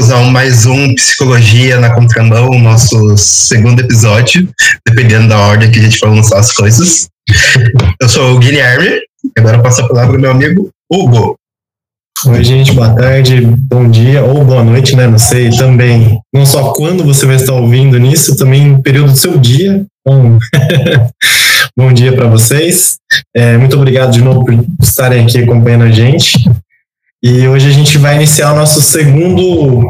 Bem-vindos mais um Psicologia na Contramão, nosso segundo episódio, dependendo da ordem que a gente vai lançar as coisas. Eu sou o Guilherme, agora passo a palavra ao meu amigo Hugo. Oi, gente, boa tarde, bom dia ou boa noite, né? Não sei também. Não só quando você vai estar ouvindo nisso, também no período do seu dia. Bom, bom dia para vocês. É, muito obrigado de novo por estarem aqui acompanhando a gente. E hoje a gente vai iniciar o nosso segundo,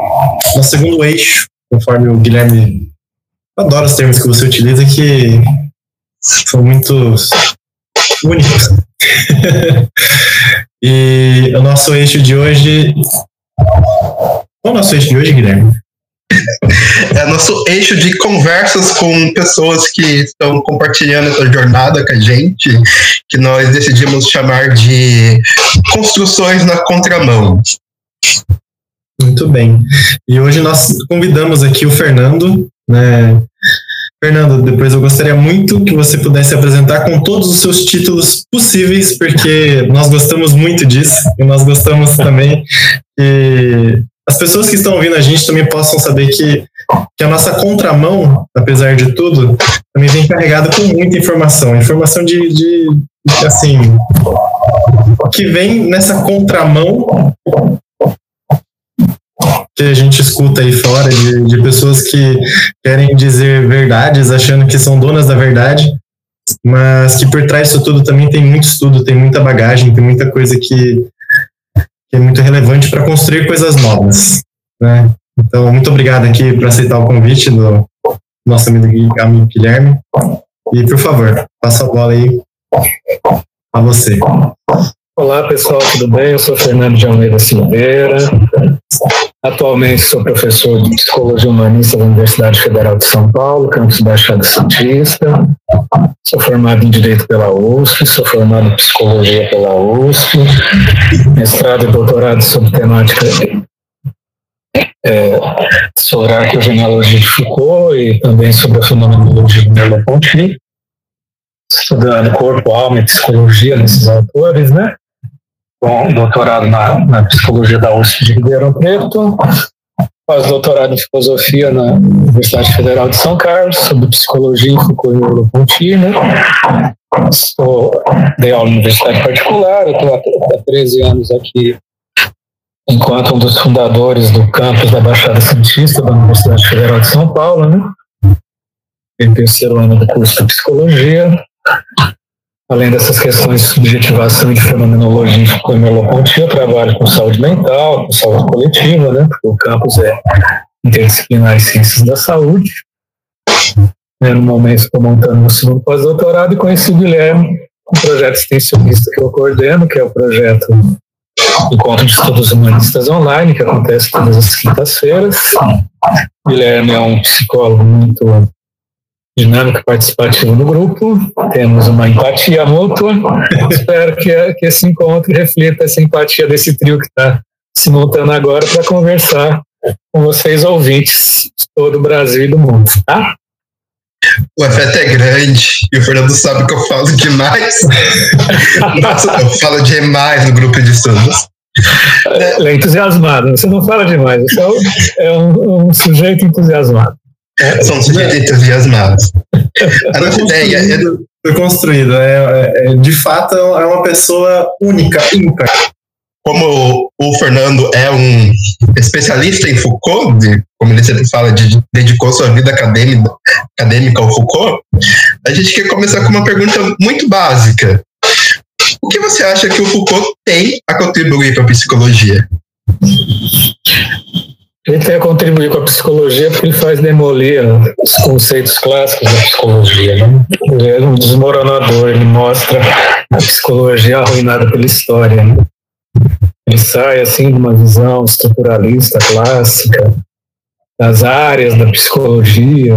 nosso segundo eixo, conforme o Guilherme. Eu adoro os termos que você utiliza, que são muito únicos. e o nosso eixo de hoje. Qual é o nosso eixo de hoje, Guilherme? É nosso eixo de conversas com pessoas que estão compartilhando essa jornada com a gente, que nós decidimos chamar de construções na contramão. Muito bem. E hoje nós convidamos aqui o Fernando, né? Fernando, depois eu gostaria muito que você pudesse apresentar com todos os seus títulos possíveis, porque nós gostamos muito disso e nós gostamos também que as pessoas que estão ouvindo a gente também possam saber que, que a nossa contramão, apesar de tudo, também vem carregada com muita informação. Informação de, de, de assim, que vem nessa contramão que a gente escuta aí fora de, de pessoas que querem dizer verdades achando que são donas da verdade, mas que por trás disso tudo também tem muito estudo, tem muita bagagem, tem muita coisa que, que é muito relevante para construir coisas novas. Né? Então, muito obrigado aqui por aceitar o convite do nosso amigo, amigo Guilherme. E, por favor, passa a bola aí a você. Olá, pessoal, tudo bem? Eu sou Fernando de Almeida Silveira. Atualmente sou professor de Psicologia Humanista da Universidade Federal de São Paulo, campus Baixada Santista. Sou formado em Direito pela USP, sou formado em Psicologia pela USP, mestrado e doutorado sobre temática é, sobre a arqueogenealogia de Foucault e também sobre a fenomenologia do Merleau-Ponty, estudando corpo, alma e psicologia nesses autores, né? Com doutorado na, na psicologia da USP de Ribeirão Preto, faz doutorado em filosofia na Universidade Federal de São Carlos, sobre psicologia e Merleau-Ponty, né? Estou, dei aula em universidade particular, estou há 13 anos aqui enquanto um dos fundadores do campus da Baixada Santista da Universidade Federal de São Paulo, né? Em terceiro ano do curso de psicologia. Além dessas questões de subjetivação e de fenomenologia com Merleau-Ponty, eu trabalho com saúde mental, com saúde coletiva, né? Porque o campus é interdisciplinar em ciências da saúde. É, no momento estou montando meu segundo pós-doutorado e conheci o Guilherme, um projeto extensionista que eu coordeno, que é o projeto Encontro de Estudos Humanistas Online, que acontece todas as quintas-feiras. Guilherme é um psicólogo muito dinâmica participativa no grupo, temos uma empatia mútua. Espero que, que esse encontro reflita essa empatia desse trio que está se montando agora para conversar com vocês ouvintes de todo o Brasil e do mundo, tá? O afeto é grande e o Fernando sabe que eu falo demais. Nossa, eu falo demais no grupo de estudos. É, é entusiasmado, você não fala demais, você é um, um sujeito entusiasmado. É, São sujeitos entusiasmados. A nossa ideia é. Foi construído. É, é, de fato, é uma pessoa única, ímpar. Como o Fernando é um especialista em Foucault, de, como ele sempre fala, de, dedicou sua vida acadêmica, acadêmica ao Foucault, a gente quer começar com uma pergunta muito básica. O que você acha que o Foucault tem a contribuir para a psicologia? Ele a contribuir com a psicologia porque ele faz demolir os conceitos clássicos da psicologia. Né? Ele é um desmoronador, ele mostra a psicologia arruinada pela história. Né? Ele sai assim de uma visão estruturalista clássica das áreas da psicologia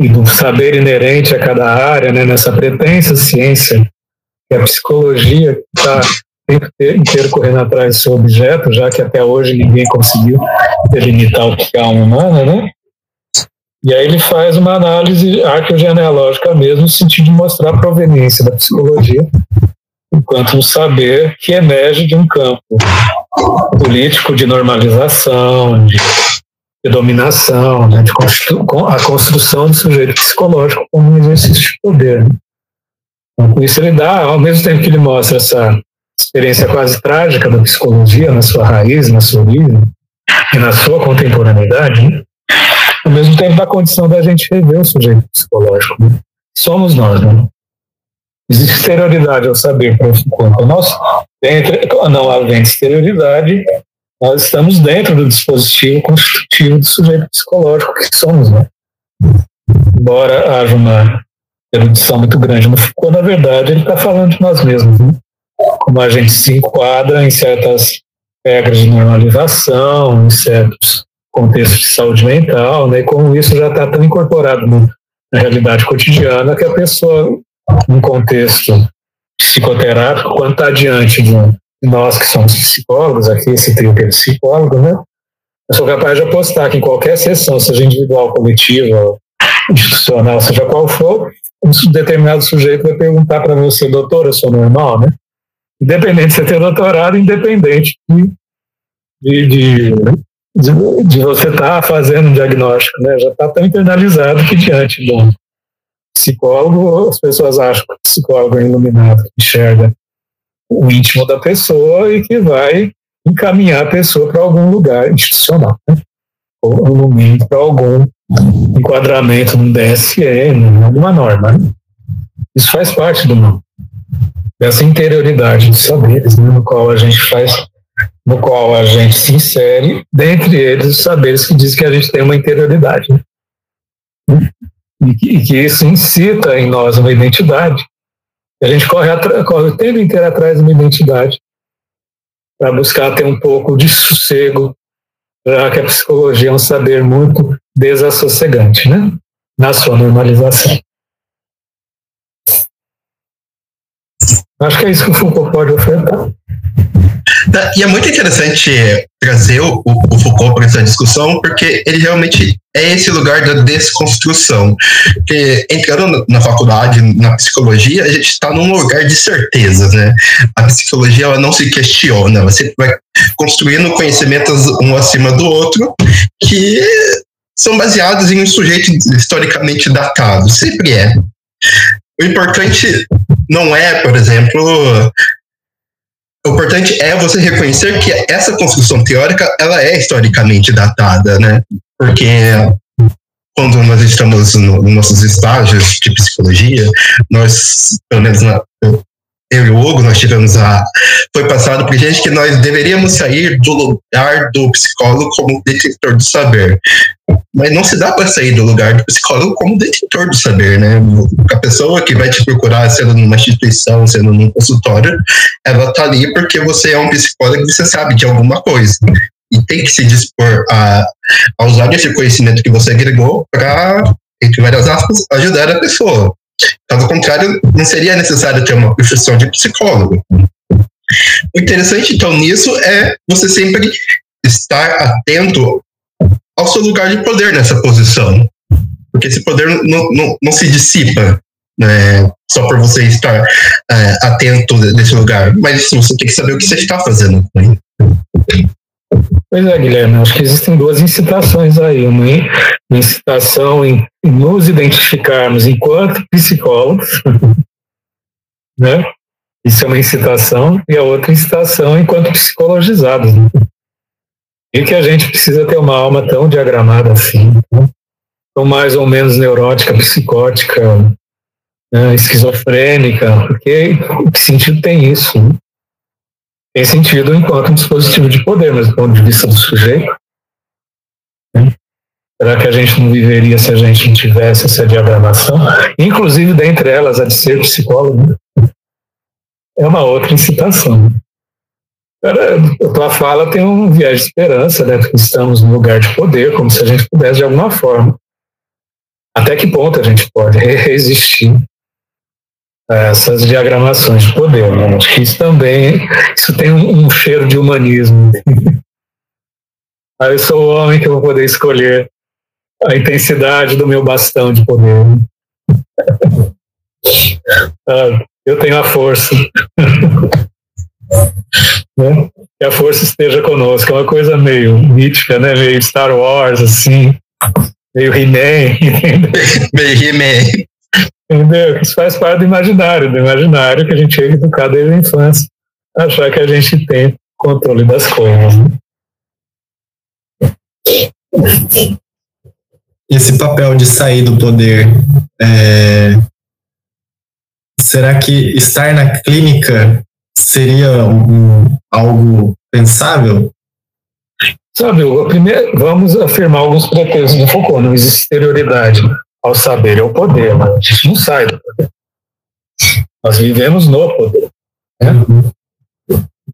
e do saber inerente a cada área, né? nessa pretensa ciência que a psicologia está tempo inteiro correndo atrás do seu objeto, já que até hoje ninguém conseguiu delimitar o que é a alma humana, né? E aí ele faz uma análise arqueogenealógica mesmo, no sentido de mostrar a proveniência da psicologia enquanto um saber que emerge de um campo político de normalização, de, de dominação, né, de constru, a construção do sujeito psicológico como um exercício de poder. Né? Então, com isso ele dá, ao mesmo tempo que ele mostra essa experiência quase trágica da psicologia na sua raiz, na sua origem e na sua contemporaneidade, né? ao mesmo tempo da condição da gente rever o sujeito psicológico. Né? Somos nós, né? Exterioridade ao saber Foucault. Nós, dentro, não havendo exterioridade, nós estamos dentro do dispositivo constitutivo do sujeito psicológico que somos, né? Embora haja uma erudição muito grande no Foucault, na verdade, ele está falando de nós mesmos, né? Como a gente se enquadra em certas regras de normalização, em certos contextos de saúde mental, né? E como isso já está tão incorporado na realidade cotidiana que a pessoa, num contexto psicoterápico, quando está diante de nós que somos psicólogos, aqui esse trio que é psicólogo, né? Eu sou capaz de apostar que em qualquer sessão, seja individual, coletiva, institucional, seja qual for, um determinado sujeito vai perguntar para você, doutor, eu sou normal, né? Independente de você ter doutorado, independente de, de, de de, você estar tá fazendo um diagnóstico, né? Já está tão internalizado que diante do psicólogo, as pessoas acham que o psicólogo é iluminado, que enxerga o íntimo da pessoa e que vai encaminhar a pessoa para algum lugar institucional, né? ou no mínimo para algum enquadramento no DSM, alguma norma. Né? Isso faz parte do dessa interioridade dos saberes, né? no qual a gente faz no qual a gente se insere, dentre eles os saberes que dizem que a gente tem uma interioridade. Né? E, que, e, que, isso incita em nós uma identidade. A gente corre, corre o tempo inteiro atrás de uma identidade para buscar ter um pouco de sossego, já que a psicologia é um saber muito desassossegante, né? Na sua normalização. Acho que é isso que o Foucault pode ofertar. E é muito interessante trazer o, o Foucault para essa discussão, porque ele realmente é esse lugar da desconstrução. Porque entrando na faculdade, na psicologia, a gente está num lugar de certezas, né? A psicologia ela não se questiona, você vai construindo conhecimentos um acima do outro que são baseados em um sujeito historicamente datado, sempre é. O importante não é, por exemplo, o importante é você reconhecer que essa construção teórica ela é historicamente datada, né? Porque quando nós estamos nos no nossos estágios de psicologia, nós, pelo menos na, e o Hugo, nós tivemos a. Foi passado por gente que nós deveríamos sair do lugar do psicólogo como detentor do saber. Mas não se dá para sair do lugar do psicólogo como detentor do saber, né? A pessoa que vai te procurar, sendo numa instituição, sendo num consultório, ela tá ali porque você é um psicólogo e você sabe de alguma coisa. E tem que se dispor a, a usar esse conhecimento que você agregou para, entre várias aspas, ajudar a pessoa. Caso contrário, não seria necessário ter uma profissão de psicólogo. O interessante, então, nisso é você sempre estar atento ao seu lugar de poder nessa posição. Porque esse poder não, não, não se dissipa né, só por você estar é, atento desse lugar, mas você tem que saber o que você está fazendo. Pois é, Guilherme, acho que existem duas incitações aí. Uma incitação em nos identificarmos enquanto psicólogos, né? Isso é uma incitação, e a outra incitação enquanto psicologizados. Né? E que a gente precisa ter uma alma tão diagramada assim, né? tão mais ou menos neurótica, psicótica, né? esquizofrênica, porque que sentido tem isso? Né? Tem sentido enquanto um dispositivo de poder, mas do ponto de vista do sujeito, né? será que a gente não viveria se a gente não tivesse essa diagramação? Inclusive, dentre elas, a de ser psicólogo, né? é uma outra incitação. Cara, a tua fala tem um viés de esperança, né? Porque estamos no lugar de poder, como se a gente pudesse de alguma forma. Até que ponto a gente pode resistir essas diagramações de poder. Né? Acho que isso também isso tem um, um cheiro de humanismo. Aí eu sou o homem que vou poder escolher a intensidade do meu bastão de poder. Ah, eu tenho a força. Né? Que a força esteja conosco. É uma coisa meio mítica, né? meio Star Wars, assim, meio He-Man, meio He-Man. Entendeu? Isso faz parte do imaginário, do imaginário que a gente é educado desde a infância, achar que a gente tem controle das coisas. Né? Esse papel de sair do poder, é... será que estar na clínica seria um, algo pensável? Sabe, primeiro, vamos afirmar alguns pretextos do Foucault. Não existe exterioridade ao saber e ao poder, mas a gente não sai do poder. Nós vivemos no poder. Né?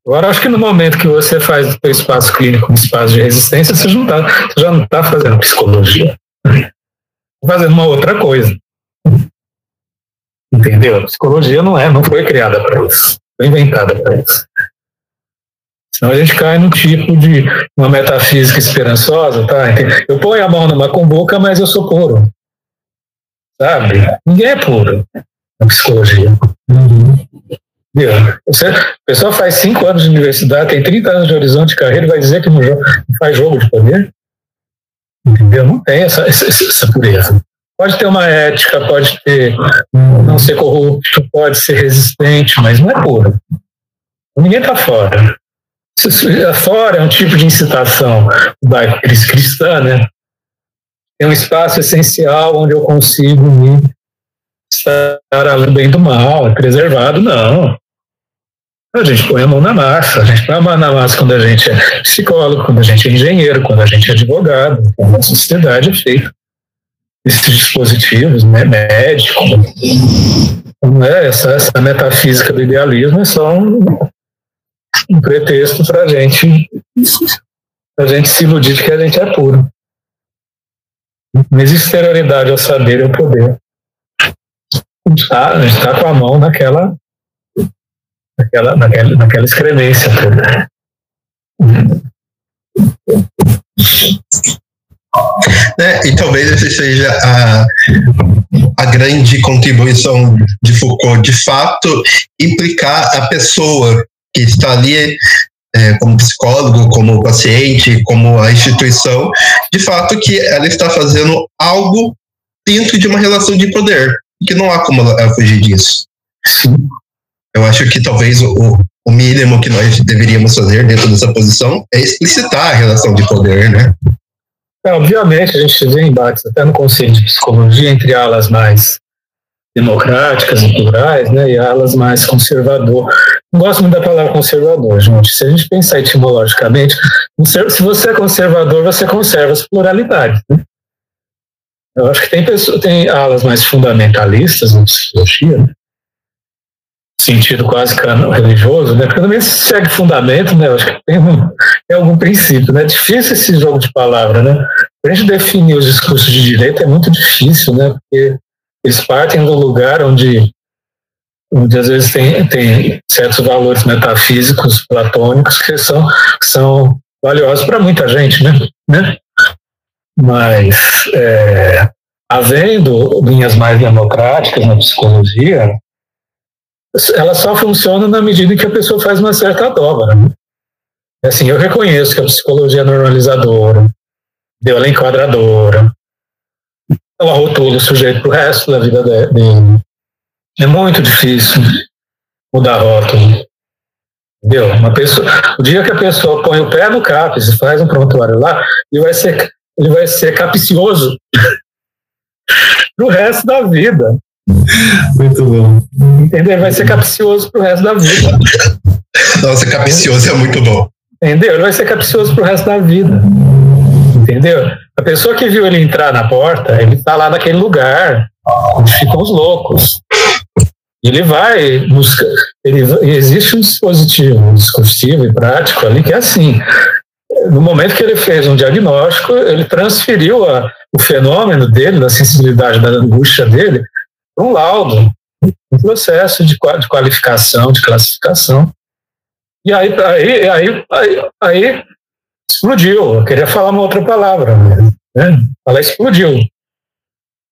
Agora, acho que no momento que você faz o seu espaço clínico um espaço de resistência, você, tá, já não está fazendo psicologia. Está fazendo uma outra coisa. Entendeu? A psicologia não é, não foi criada para isso. Foi inventada para isso. Senão a gente cai no tipo de uma metafísica esperançosa, tá? Eu ponho a mão numa cumbuca, mas eu sou puro. Sabe? Ninguém é puro na psicologia. Uhum. Você, a pessoa faz cinco anos de universidade, tem 30 anos de horizonte de carreira e vai dizer que não, faz jogo de poder? Entendeu? Não tem essa, essa, essa pureza. Pode ter uma ética, pode ter não ser corrupto, pode ser resistente, mas não é puro. Ninguém está fora. Fora é um tipo de incitação da cristã, né? Tem um espaço essencial onde eu consigo me estar além bem do mal, é preservado, não. A gente põe a mão na massa, a gente põe a mão na massa quando a gente é psicólogo, quando a gente é engenheiro, quando a gente é advogado, quando a sociedade é feita. Esses dispositivos, né, médico, não é essa, essa metafísica do idealismo é só um, um pretexto para a gente, a gente se iludir de que a gente é puro. Existe exterioridade saber e ao poder. Tá, a gente está com a mão naquela, naquela, naquela, naquela excremência toda. É, e talvez essa seja a, a grande contribuição de Foucault, de fato, implicar a pessoa que está ali é, como psicólogo, como paciente, como a instituição, de fato que ela está fazendo algo dentro de uma relação de poder, que não há como ela fugir disso. Eu acho que talvez o, o mínimo que nós deveríamos fazer dentro dessa posição é explicitar a relação de poder, né? É, obviamente, a gente vê embates até no conceito de psicologia entre alas mais democráticas e plurais, né, e alas mais conservador. Não gosto muito da palavra conservador, gente. Se a gente pensar etimologicamente, se você é conservador, você conserva as pluralidades. Né? Eu acho que tem, pessoas, tem alas mais fundamentalistas na psicologia, né? sentido quase religioso, né? Porque também se segue fundamento, né? Eu acho que tem, um, tem algum princípio, né? É difícil esse jogo de palavra, né? Para a gente definir os discursos de direito é muito difícil, né? Porque eles partem do lugar onde, onde às vezes tem, tem certos valores metafísicos platônicos que são, que são valiosos para muita gente, né? né? Mas, é, havendo linhas mais democráticas na psicologia, ela só funciona na medida em que a pessoa faz uma certa dobra. Né? Assim, eu reconheço que a psicologia é normalizadora, ela é enquadradora, ela rotula o sujeito para o resto da vida dele. É muito difícil mudar rótulo. Entendeu? Uma pessoa, o dia que a pessoa põe o pé no CAPES e faz um prontuário lá, ele vai ser, ele vai ser capicioso pro resto da vida. Muito bom. Entendeu? Ele vai ser capcioso pro resto da vida. Nossa, capcioso é muito bom. Entendeu? Ele vai ser capcioso pro resto da vida. Entendeu? A pessoa que viu ele entrar na porta, ele está lá naquele lugar onde ficam os loucos. Ele vai buscar. Ele, existe um dispositivo discursivo e prático ali que é assim. No momento que ele fez um diagnóstico, ele transferiu a, o fenômeno dele, da sensibilidade, da angústia dele, para um laudo, um processo de, de qualificação, de classificação. E aí, aí, aí, aí, aí explodiu. Eu queria falar uma outra palavra. Né? Ela explodiu.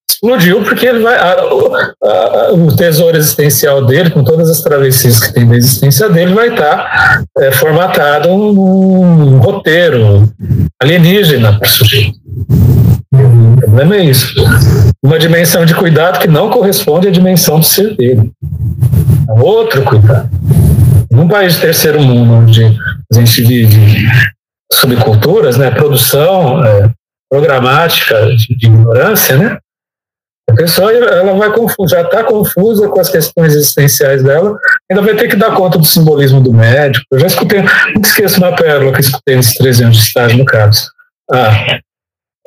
explodiu porque vai a, a, o tesouro existencial dele, com todas as travessias que tem da existência dele, vai estar tá, é, formatado num roteiro alienígena para sujeito. O problema é isso. Uma dimensão de cuidado que não corresponde à dimensão do ser dele. É outro cuidado. Num país de terceiro mundo, onde a gente vive subculturas, né, produção é, programática de, de ignorância, né, a pessoa ela vai já está confusa com as questões existenciais dela, ainda vai ter que dar conta do simbolismo do médico. Eu já escutei, não esqueço uma pérola que escutei nesses 13 anos de estágio no CAPS. Ah,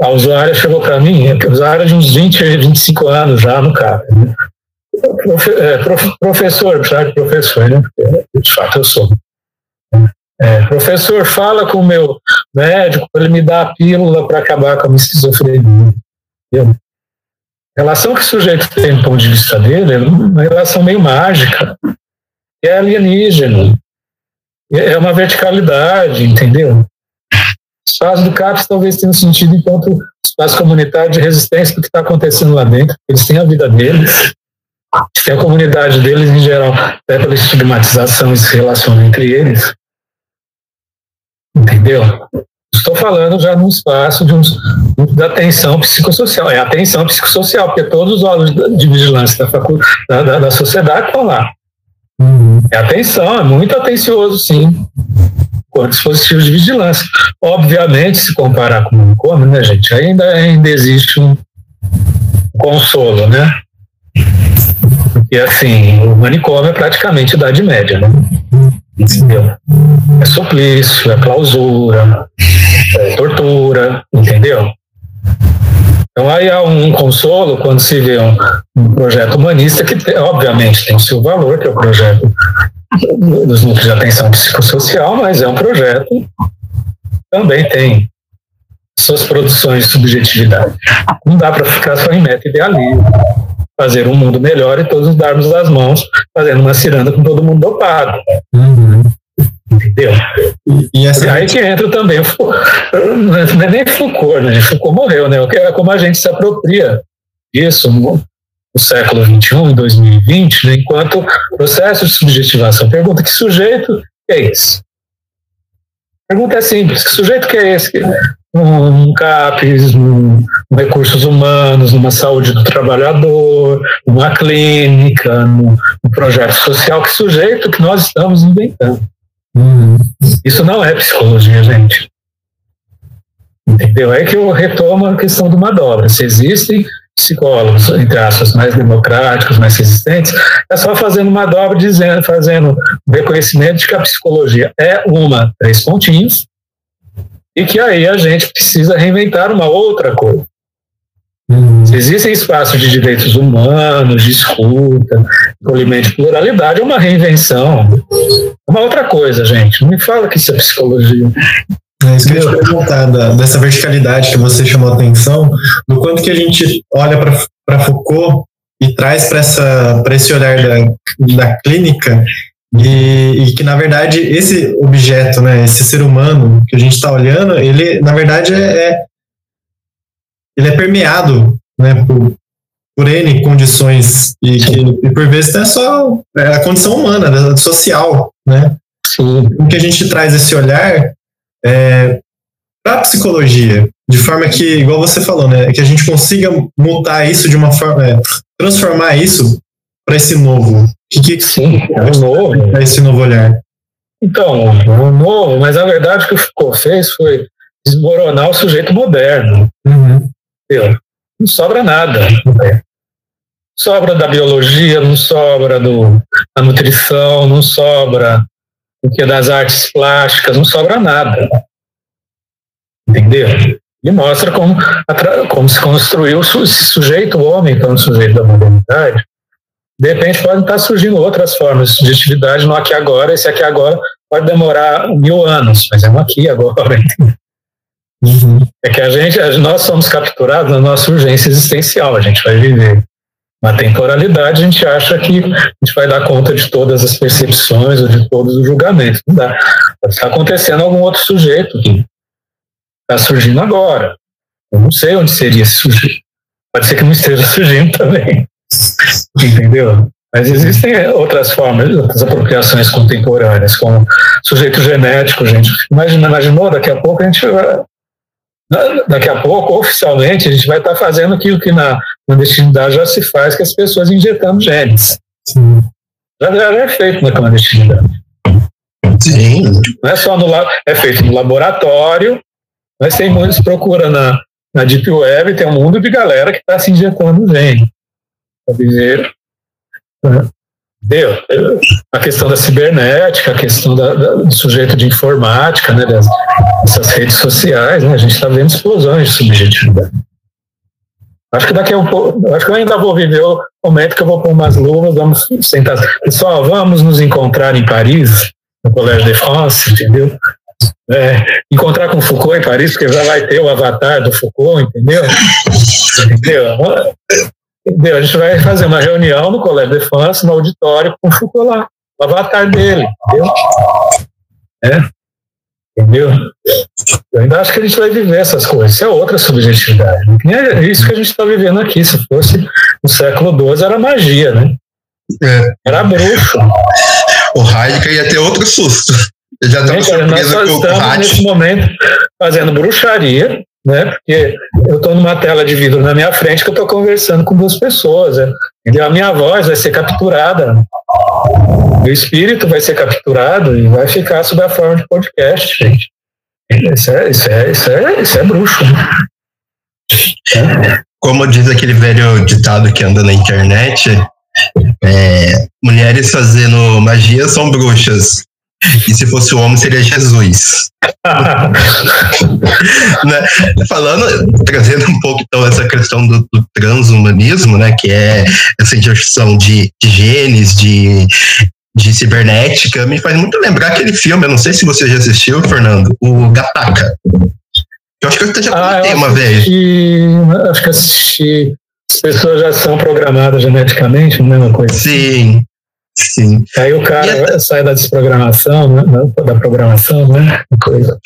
a usuária chegou para mim, a usuária de uns 20, 25 anos já no CAPS. Né? Profe, é, prof, professor, de professor, né? De fato eu sou. É, professor, fala com o meu médico para ele me dar a pílula para acabar com a minha esquizofrenia. Entendeu? A relação que o sujeito tem do ponto de vista dele é uma relação meio mágica, é alienígena, é uma verticalidade, entendeu? O espaço do CAPS talvez tenha um sentido enquanto espaço comunitário de resistência do que está acontecendo lá dentro, eles têm a vida deles, têm a comunidade deles em geral, até pela estigmatização e se relacionam entre eles, entendeu? Estou falando já num espaço de um, da atenção psicossocial. É atenção psicossocial, porque todos os órgãos de vigilância da, da, da, da sociedade estão lá. Uhum. É atenção, é muito atencioso, sim, com dispositivos de vigilância. Obviamente, se comparar com o manicômio, né, gente, ainda, ainda existe um consolo, né? Porque, assim, o manicômio é praticamente idade média, né? Entendeu? É suplício, é clausura, é tortura, entendeu? Então aí há um consolo quando se vê um, um projeto humanista que, obviamente, tem o seu valor, que é o projeto dos núcleos de atenção psicossocial, mas é um projeto também tem suas produções de subjetividade. Não dá para ficar só em meta idealismo, fazer um mundo melhor e todos darmos as mãos fazendo uma ciranda com todo mundo dopado. Uhum. Entendeu? E, essa aí que entra também, não é nem Foucault, né? Foucault morreu, né? É como a gente se apropria disso no, no século XXI, em 2020, né? enquanto processo de subjetivação. Pergunta que sujeito é esse? Pergunta é simples, que sujeito que é esse? Um CAPES, um, recursos humanos, numa saúde do trabalhador, numa clínica, num, num projeto social, que sujeito que nós estamos inventando. Uhum. Isso não é psicologia, gente. Entendeu? É que eu retomo a questão de uma dobra. Se existem psicólogos, entre aspas, mais democráticos, mais resistentes, é só fazendo uma dobra, dizendo, fazendo reconhecimento de que a psicologia é uma, três pontinhos, e que aí a gente precisa reinventar uma outra coisa. Uhum. Se existem espaços de direitos humanos, de escuta, acolhimento de pluralidade, é uma reinvenção. É uma outra coisa, gente. Não me fala que isso é psicologia. É isso que eu ia perguntar, da, dessa verticalidade que você chamou a atenção, do quanto que a gente olha para Foucault e traz para esse olhar da, da clínica e, e, que na verdade esse objeto, né, esse ser humano que a gente está olhando, ele na verdade é, é ele é permeado né, por, por N condições e, que, e por vezes é só é a condição humana, né, social, né? Sim. O que a gente traz esse olhar é, para a psicologia, de forma que, igual você falou, né, que a gente consiga mutar isso de uma forma, é, transformar isso para esse novo. Que, que Sim, é um novo. Para esse novo olhar. Então, um novo, mas a verdade que o Foucault fez foi desmoronar o sujeito moderno. Uhum. Não sobra nada. Sobra da biologia, não sobra do, da nutrição, não sobra o que é das artes plásticas, não sobra nada. Entendeu? E mostra como, como se construiu esse sujeito, o homem, então, o sujeito da modernidade. De repente podem estar surgindo outras formas de subjetividade no aqui agora. Esse aqui agora pode demorar mil anos, mas é um aqui agora. Uhum. É que a gente, nós somos capturados na nossa urgência existencial, a gente vai viver uma temporalidade, a gente acha que a gente vai dar conta de todas as percepções ou de todos os julgamentos. Não dá. Está acontecendo algum outro sujeito que está surgindo agora. Eu não sei onde seria esse sujeito. Pode ser que não esteja surgindo também. Entendeu? Mas existem outras formas, outras apropriações contemporâneas, como sujeito genético, gente. Imagina, imaginou, daqui a pouco a gente vai, daqui a pouco, oficialmente, a gente vai estar fazendo aquilo que na clandestinidade já se faz, que as pessoas injetando genes. Sim. Já, já é feito na clandestinidade. Sim. Não é só no é feito no laboratório, mas tem muitos procura na, na Deep Web, tem um mundo de galera que está se injetando gene. Deu. A questão da cibernética, a questão da, da, do sujeito de informática, né, das, dessas redes sociais, né, a gente está vendo explosões de subjetividade. Acho que daqui a um pouco, acho que eu ainda vou viver o momento que eu vou pôr umas luvas, vamos sentar. Pessoal, vamos nos encontrar em Paris, no Colégio de France, entendeu? É, encontrar com Foucault em Paris, porque já vai ter o avatar do Foucault, entendeu? entendeu? Entendeu? A gente vai fazer uma reunião no Colégio de France, no auditório, com o Foucault lá, o avatar dele, entendeu? É. Entendeu? Eu ainda acho que a gente vai viver essas coisas. Isso é outra subjetividade. É isso que a gente está vivendo aqui. Se fosse no século XII, era magia, né? É. Era bruxo. O Heidegger ia ter outro susto. Eu já estava surpreso com o estamos nesse momento fazendo bruxaria né? Porque eu estou numa tela de vidro na minha frente que eu estou conversando com duas pessoas, né? A minha voz vai ser capturada, o espírito vai ser capturado e vai ficar sob a forma de podcast, gente. Isso é, isso é, isso é, isso é bruxo. Né? Como diz aquele velho ditado que anda na internet, é, mulheres fazendo magia são bruxas. E se fosse o homem, seria Jesus. né? Falando, trazendo um pouco então essa questão do, do transhumanismo, né? Que é essa injeção de, de genes, de, de cibernética, me faz muito lembrar aquele filme, eu não sei se você já assistiu, Fernando, o Gataca. Eu acho que eu já comentei ah, uma vez. Acho que assisti. As pessoas já são programadas geneticamente, não é uma coisa? Sim, Sim. Aí o cara a... sai da desprogramação, né? da programação, né? Coisa.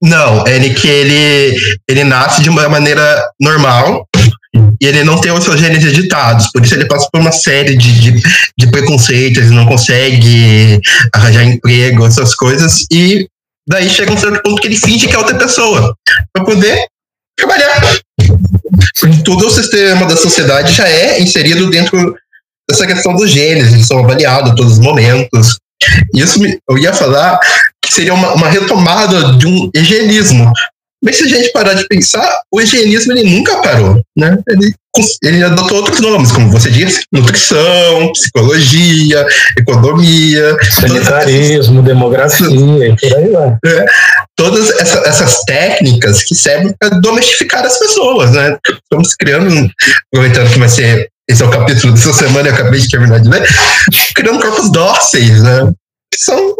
Não, ele que ele, ele nasce de uma maneira normal e ele não tem os seus genes editados, por isso ele passa por uma série de, de, de preconceitos, ele não consegue arranjar emprego, essas coisas, e daí chega um certo ponto que ele finge que é outra pessoa, para poder trabalhar. Todo o sistema da sociedade já é inserido dentro essa questão dos genes, eles são avaliados a todos os momentos. Isso eu ia falar que seria uma, uma retomada de um higienismo. Mas se a gente parar de pensar, o higienismo ele nunca parou, né? Ele, ele adotou outros nomes, como você disse, nutrição, psicologia, economia, sanitarismo, demografia, e por aí vai. É, todas essa, essas técnicas que servem para domesticar as pessoas, né? Estamos criando, aproveitando que vai ser esse é o capítulo dessa semana, eu acabei de terminar de ler, criando corpos dóceis, né? Que são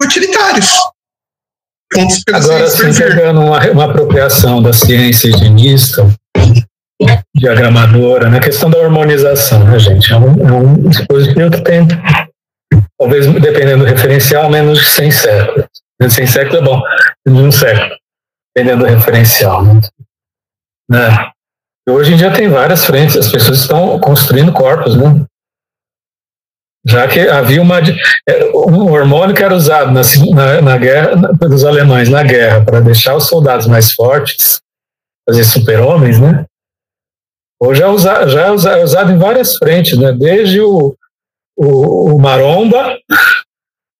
utilitários. Agora, assim, pegando uma, uma apropriação da ciência higienista, diagramadora, na questão da hormonização, né, gente? É um, é um dispositivo que tem, talvez, dependendo do referencial, menos de 100 séculos. 100 séculos é bom, menos de um século, dependendo do referencial. Né? Hoje em dia tem várias frentes, as pessoas estão construindo corpos, né? Já que havia uma, é, um hormônio que era usado na, na, na guerra, pelos alemães na guerra para deixar os soldados mais fortes, fazer super-homens, né? Hoje é usado, já é usado, é usado em várias frentes, né? Desde o, o, o maromba,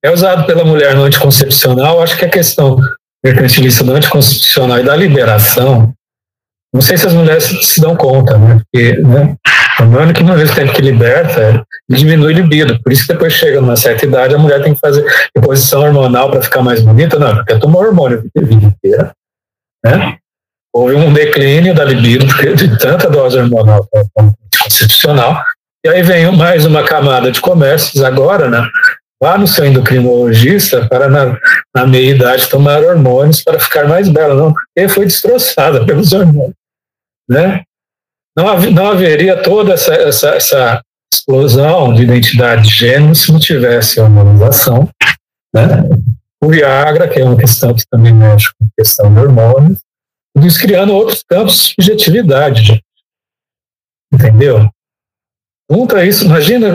é usado pela mulher no anticoncepcional, acho que a questão mercantilista do anticoncepcional e da liberação não sei se as mulheres se dão conta, né? Porque, né? Hormônio que no mesmo tempo que liberta, diminui libido. Por isso que depois chega numa certa idade, a mulher tem que fazer reposição hormonal para ficar mais bonita. Não, porque tomou hormônio a vida inteira. Né? Houve um declínio da libido de tanta dose hormonal concepcional. E aí vem mais uma camada de comércios agora, né? Vá no seu endocrinologista para, na, na meia-idade, tomar hormônios para ficar mais bela. Não, porque foi destroçada pelos hormônios né? Não, não haveria toda essa, essa, essa explosão de identidade de gênero se não tivesse a hormonização, né? O Viagra, que é uma questão que também mexe com a questão de hormônios, isso criando outros campos de subjetividade. entendeu? Junta isso, imagina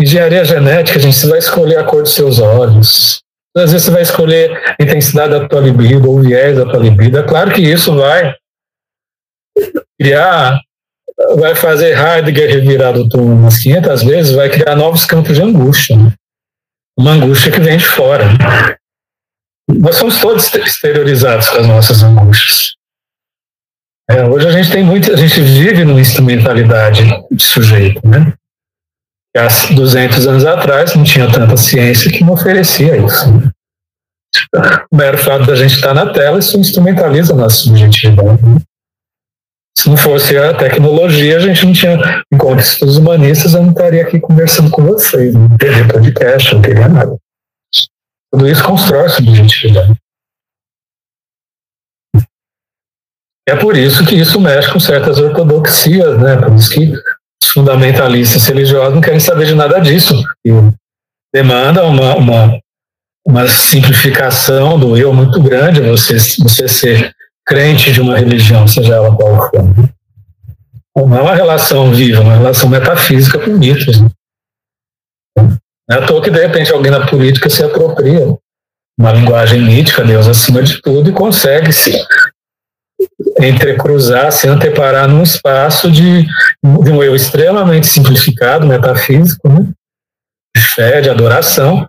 engenharia genética, gente, você vai escolher a cor dos seus olhos. Às vezes você vai escolher a intensidade da tua libido ou o viés da tua libido. É claro que isso vai criar, vai fazer Heidegger revirar do túmulo umas 500 vezes, vai criar novos campos de angústia. Né? Uma angústia que vem de fora. Nós somos todos exteriorizados com as nossas angústias. É, hoje a gente tem muito, a gente vive numa instrumentalidade de sujeito, né? há 200 anos atrás não tinha tanta ciência que não oferecia isso. Né? O mero fato da gente estar na tela, isso instrumentaliza a nossa subjetividade. Se não fosse a tecnologia, a gente não tinha encontros dos humanistas, eu não estaria aqui conversando com vocês, não teria podcast, não teria nada. Tudo isso constrói a subjetividade. É por isso que isso mexe com certas ortodoxias, né? Por isso que os fundamentalistas religiosos não querem saber de nada disso. Demanda uma, uma, uma simplificação do eu muito grande, você, você ser crente de uma religião, seja ela qual for. Não é uma relação viva, é uma relação metafísica com mitos. Não é à toa que, de repente, alguém na política se apropria uma linguagem mítica, Deus acima de tudo, e consegue se entrecruzar, se anteparar num espaço de, de um eu extremamente simplificado, metafísico, né? de fé, de adoração,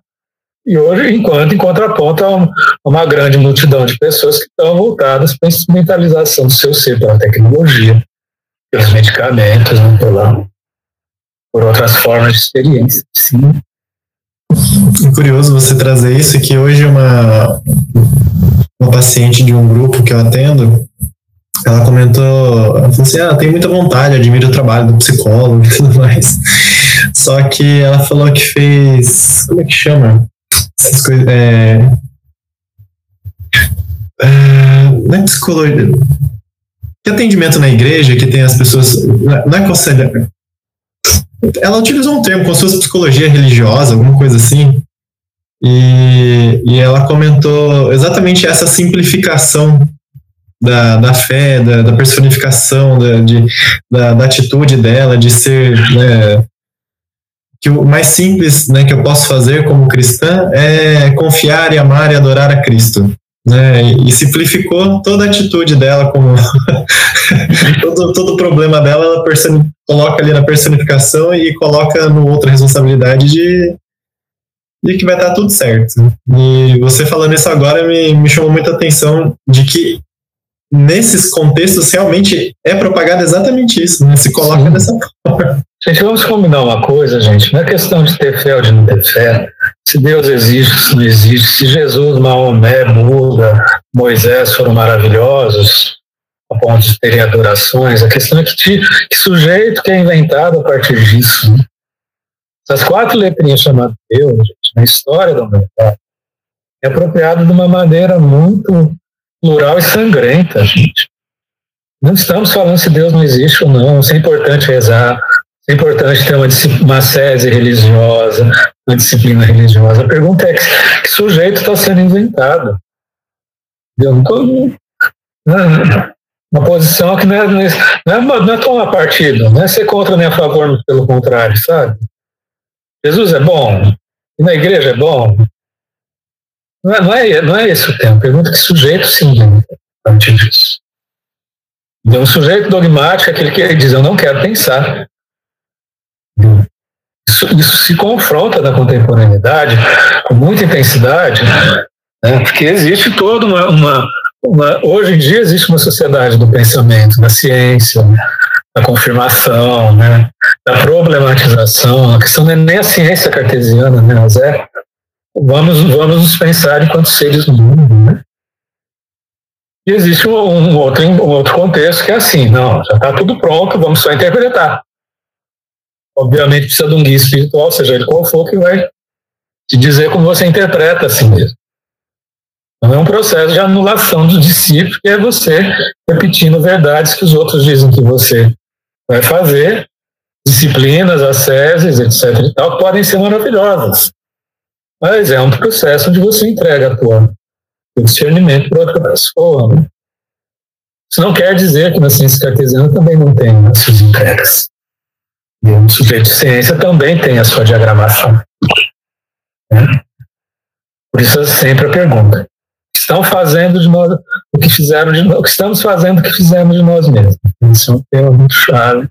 e hoje, enquanto em contraponto a uma grande multidão de pessoas que estão voltadas para a instrumentalização do seu ser pela tecnologia, pelos medicamentos, né, pela, por outras formas de experiência. Sim. É curioso você trazer isso, que hoje uma, uma paciente de um grupo que eu atendo, ela comentou, ela falou assim, ah, tem muita vontade, admiro o trabalho do psicólogo e tudo mais. Só que ela falou que fez, como é que chama? Essas coisas, é, é, não é psicologia, que atendimento na igreja, que tem as pessoas, não é conselho, ela utilizou um termo como se fosse psicologia religiosa, alguma coisa assim, e, e ela comentou exatamente essa simplificação da, da fé, da, da personificação, da, de, da, da, atitude dela, de ser. Né, que o mais simples né, que eu posso fazer como cristã é confiar e amar e adorar a Cristo. Né, e simplificou toda a atitude dela, como todo, todo o problema dela, ela coloca ali na personificação e coloca no outra responsabilidade de, de que vai estar tudo certo. E você falando isso agora me, me chamou muita atenção de que nesses contextos realmente é propagado exatamente isso, né? se coloca Sim. dessa forma. Gente, vamos combinar uma coisa, gente. Não é questão de ter fé ou de não ter fé. Se Deus existe, se não existe, se Jesus, Maomé, Buda, Moisés foram maravilhosos, a ponto de terem adorações, a questão é que, que sujeito que é inventado a partir disso. Né? Essas quatro letrinhas chamadas Deus, gente, na história da humanidade, é apropriado de uma maneira muito plural e sangrenta, gente. Não estamos falando se Deus não existe ou não, se é importante rezar, é importante ter uma, uma sese religiosa, uma disciplina religiosa. A pergunta é que, sujeito está sendo inventado. Não estou. Uma posição que não é, não é, não é tomar partido, não é ser contra nem a favor, pelo contrário, sabe? Jesus é bom, e na igreja é bom, não é, não é, não é esse o tema. Pergunta que sujeito se inventa a partir disso. Então, o sujeito dogmático é aquele que diz: Eu não quero pensar. Isso, isso se confronta na contemporaneidade com muita intensidade, né? porque existe toda uma, uma, uma, Hoje em dia, existe uma sociedade do pensamento, da ciência, da confirmação, né? da problematização. A questão não é nem a ciência cartesiana, né? mas é vamos, vamos nos pensar enquanto seres do mundo. Né? E existe um, um, outro, um outro contexto que é assim, não, já está tudo pronto, vamos só interpretar. Obviamente precisa de um guia espiritual, seja ele qual for, que vai te dizer como você interpreta assim mesmo. Então é um processo de anulação do discípulo, que é você repetindo verdades que os outros dizem que você vai fazer, disciplinas, asceses, etc. e tal, podem ser maravilhosas. Mas é um processo onde você entrega a tua discernimento para outra pessoa. Né? Isso não quer dizer que na ciência cartesiana também não tem essas entregas. O sujeito de ciência também tem a sua diagramação. Né? Por isso sempre a pergunta: estão fazendo de nós o que fizeram de que estamos fazendo o que fizemos de nós mesmos? Isso é um tema muito chave.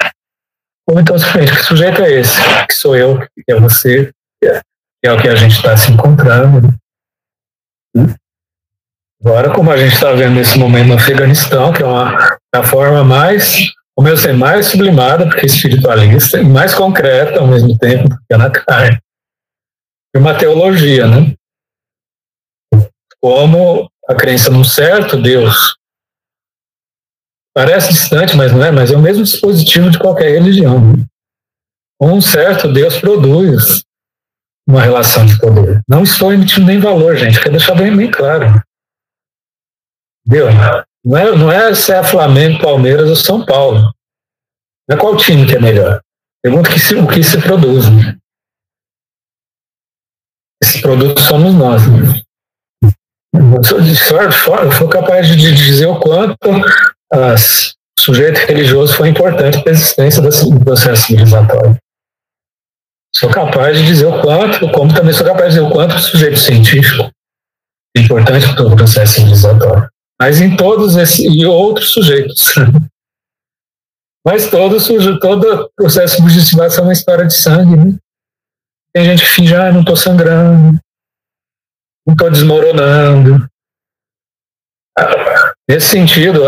Ou então que sujeito é esse? Que sou eu, que é você, que é, que é o que a gente está se encontrando. Né? Agora, como a gente está vendo nesse momento no Afeganistão, que é uma, a forma mais, como eu sei, mais sublimada, porque espiritualista, e mais concreta ao mesmo tempo, porque é na carne. E uma teologia, né? Como a crença num certo Deus. Parece distante, mas não é, mas é o mesmo dispositivo de qualquer religião. Né? Um certo Deus produz uma relação de poder. Não estou emitindo nem valor, gente, quero deixar bem, bem claro. Entendeu? Não é, não é se é Flamengo, Palmeiras ou São Paulo. Não é qual time que é melhor. Pergunta que se, o que se produz. Né? Esse produto somos nós. Né? Eu sou capaz de dizer o quanto o sujeito religioso foi importante para a existência do processo civilizatório. Sou capaz de dizer o quanto, como também sou capaz de dizer o quanto o sujeito científico é importante para o processo civilizatório mas em todos esses e outros sujeitos. mas todo, sujo, todo processo de legitimação é uma história de sangue. Né? Tem gente que finge, ah, não estou sangrando, não estou desmoronando. Nesse sentido,